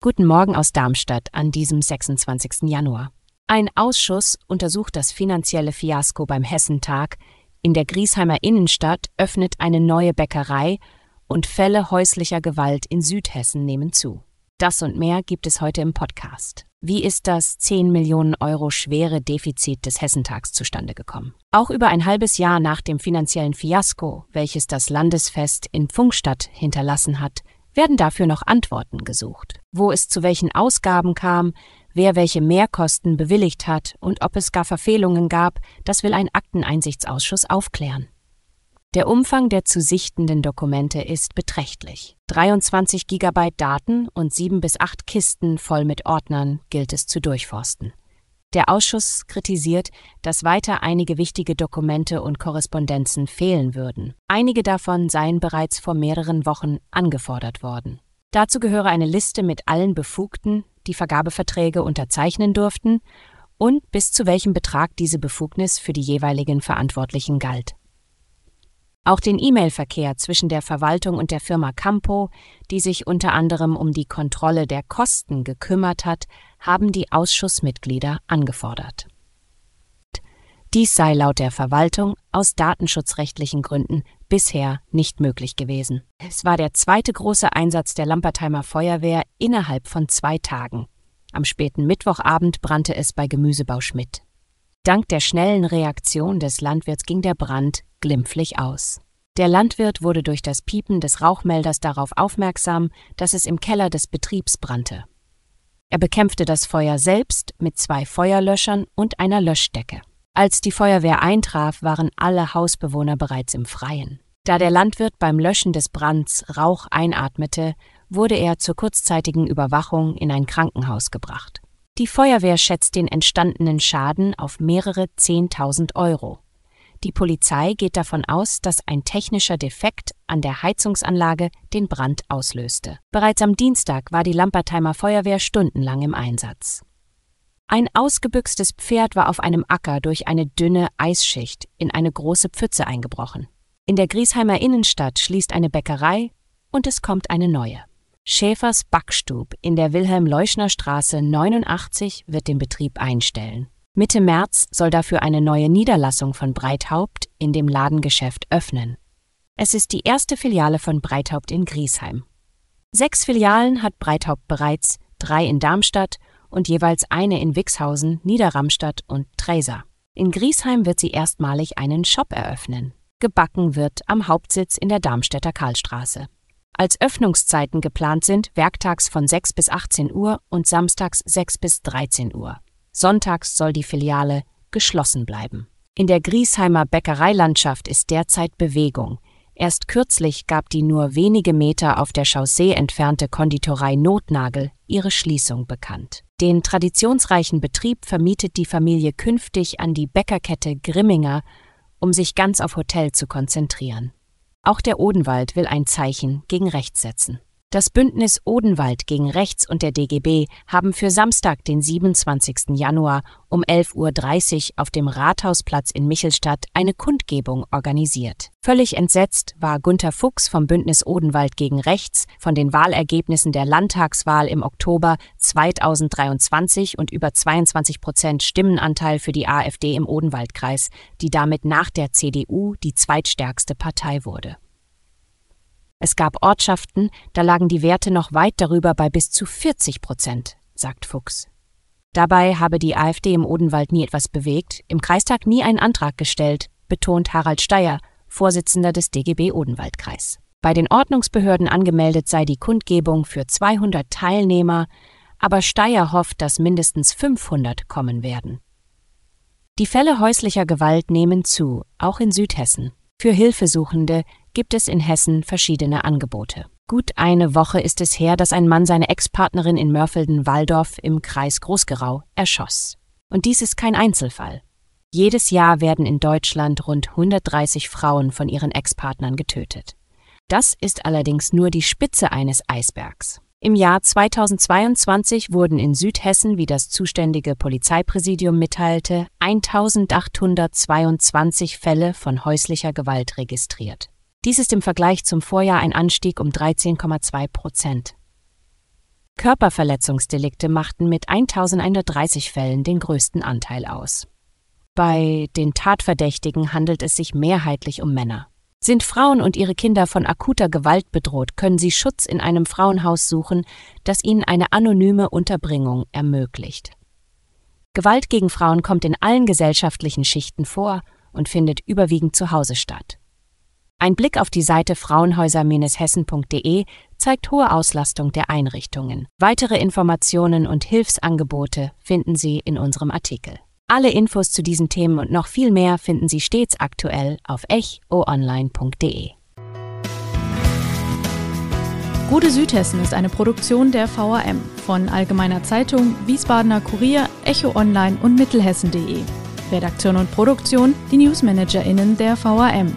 Guten Morgen aus Darmstadt an diesem 26. Januar. Ein Ausschuss untersucht das finanzielle Fiasko beim Hessentag. In der Griesheimer Innenstadt öffnet eine neue Bäckerei und Fälle häuslicher Gewalt in Südhessen nehmen zu. Das und mehr gibt es heute im Podcast. Wie ist das 10 Millionen Euro schwere Defizit des Hessentags zustande gekommen? Auch über ein halbes Jahr nach dem finanziellen Fiasko, welches das Landesfest in Pfungstadt hinterlassen hat, werden dafür noch Antworten gesucht. Wo es zu welchen Ausgaben kam, wer welche Mehrkosten bewilligt hat und ob es gar Verfehlungen gab, das will ein Akteneinsichtsausschuss aufklären. Der Umfang der zu sichtenden Dokumente ist beträchtlich. 23 Gigabyte Daten und sieben bis acht Kisten voll mit Ordnern gilt es zu durchforsten. Der Ausschuss kritisiert, dass weiter einige wichtige Dokumente und Korrespondenzen fehlen würden. Einige davon seien bereits vor mehreren Wochen angefordert worden. Dazu gehöre eine Liste mit allen Befugten, die Vergabeverträge unterzeichnen durften und bis zu welchem Betrag diese Befugnis für die jeweiligen Verantwortlichen galt. Auch den E-Mail-Verkehr zwischen der Verwaltung und der Firma Campo, die sich unter anderem um die Kontrolle der Kosten gekümmert hat, haben die Ausschussmitglieder angefordert. Dies sei laut der Verwaltung aus datenschutzrechtlichen Gründen bisher nicht möglich gewesen. Es war der zweite große Einsatz der Lampertheimer Feuerwehr innerhalb von zwei Tagen. Am späten Mittwochabend brannte es bei Gemüsebau Schmidt. Dank der schnellen Reaktion des Landwirts ging der Brand glimpflich aus. Der Landwirt wurde durch das Piepen des Rauchmelders darauf aufmerksam, dass es im Keller des Betriebs brannte. Er bekämpfte das Feuer selbst mit zwei Feuerlöschern und einer Löschdecke. Als die Feuerwehr eintraf, waren alle Hausbewohner bereits im Freien. Da der Landwirt beim Löschen des Brands Rauch einatmete, wurde er zur kurzzeitigen Überwachung in ein Krankenhaus gebracht. Die Feuerwehr schätzt den entstandenen Schaden auf mehrere Zehntausend Euro. Die Polizei geht davon aus, dass ein technischer Defekt an der Heizungsanlage den Brand auslöste. Bereits am Dienstag war die Lampertheimer Feuerwehr stundenlang im Einsatz. Ein ausgebüxtes Pferd war auf einem Acker durch eine dünne Eisschicht in eine große Pfütze eingebrochen. In der Griesheimer Innenstadt schließt eine Bäckerei und es kommt eine neue. Schäfers Backstub in der Wilhelm-Leuschner-Straße 89 wird den Betrieb einstellen. Mitte März soll dafür eine neue Niederlassung von Breithaupt in dem Ladengeschäft öffnen. Es ist die erste Filiale von Breithaupt in Griesheim. Sechs Filialen hat Breithaupt bereits, drei in Darmstadt und jeweils eine in Wixhausen, Niederramstadt und Träser. In Griesheim wird sie erstmalig einen Shop eröffnen. Gebacken wird am Hauptsitz in der Darmstädter Karlstraße. Als Öffnungszeiten geplant sind werktags von 6 bis 18 Uhr und samstags 6 bis 13 Uhr. Sonntags soll die Filiale geschlossen bleiben. In der Griesheimer Bäckereilandschaft ist derzeit Bewegung. Erst kürzlich gab die nur wenige Meter auf der Chaussee entfernte Konditorei Notnagel ihre Schließung bekannt. Den traditionsreichen Betrieb vermietet die Familie künftig an die Bäckerkette Grimminger, um sich ganz auf Hotel zu konzentrieren. Auch der Odenwald will ein Zeichen gegen rechts setzen. Das Bündnis Odenwald gegen Rechts und der DGB haben für Samstag, den 27. Januar um 11.30 Uhr auf dem Rathausplatz in Michelstadt eine Kundgebung organisiert. Völlig entsetzt war Gunther Fuchs vom Bündnis Odenwald gegen Rechts von den Wahlergebnissen der Landtagswahl im Oktober 2023 und über 22 Prozent Stimmenanteil für die AfD im Odenwaldkreis, die damit nach der CDU die zweitstärkste Partei wurde. Es gab Ortschaften, da lagen die Werte noch weit darüber bei bis zu 40 Prozent, sagt Fuchs. Dabei habe die AfD im Odenwald nie etwas bewegt, im Kreistag nie einen Antrag gestellt, betont Harald Steyer, Vorsitzender des DGB Odenwaldkreis. Bei den Ordnungsbehörden angemeldet sei die Kundgebung für 200 Teilnehmer, aber Steyer hofft, dass mindestens 500 kommen werden. Die Fälle häuslicher Gewalt nehmen zu, auch in Südhessen. Für Hilfesuchende gibt es in Hessen verschiedene Angebote. Gut eine Woche ist es her, dass ein Mann seine Ex-Partnerin in Mörfelden-Walldorf im Kreis Großgerau erschoss. Und dies ist kein Einzelfall. Jedes Jahr werden in Deutschland rund 130 Frauen von ihren Ex-Partnern getötet. Das ist allerdings nur die Spitze eines Eisbergs. Im Jahr 2022 wurden in Südhessen, wie das zuständige Polizeipräsidium mitteilte, 1822 Fälle von häuslicher Gewalt registriert. Dies ist im Vergleich zum Vorjahr ein Anstieg um 13,2 Prozent. Körperverletzungsdelikte machten mit 1130 Fällen den größten Anteil aus. Bei den Tatverdächtigen handelt es sich mehrheitlich um Männer. Sind Frauen und ihre Kinder von akuter Gewalt bedroht, können sie Schutz in einem Frauenhaus suchen, das ihnen eine anonyme Unterbringung ermöglicht. Gewalt gegen Frauen kommt in allen gesellschaftlichen Schichten vor und findet überwiegend zu Hause statt. Ein Blick auf die Seite frauenhäuser-hessen.de zeigt hohe Auslastung der Einrichtungen. Weitere Informationen und Hilfsangebote finden Sie in unserem Artikel. Alle Infos zu diesen Themen und noch viel mehr finden Sie stets aktuell auf echoonline.de. Gute Südhessen ist eine Produktion der VAM von Allgemeiner Zeitung, Wiesbadener Kurier, Echo Online und Mittelhessen.de. Redaktion und Produktion die NewsmanagerInnen der VAM.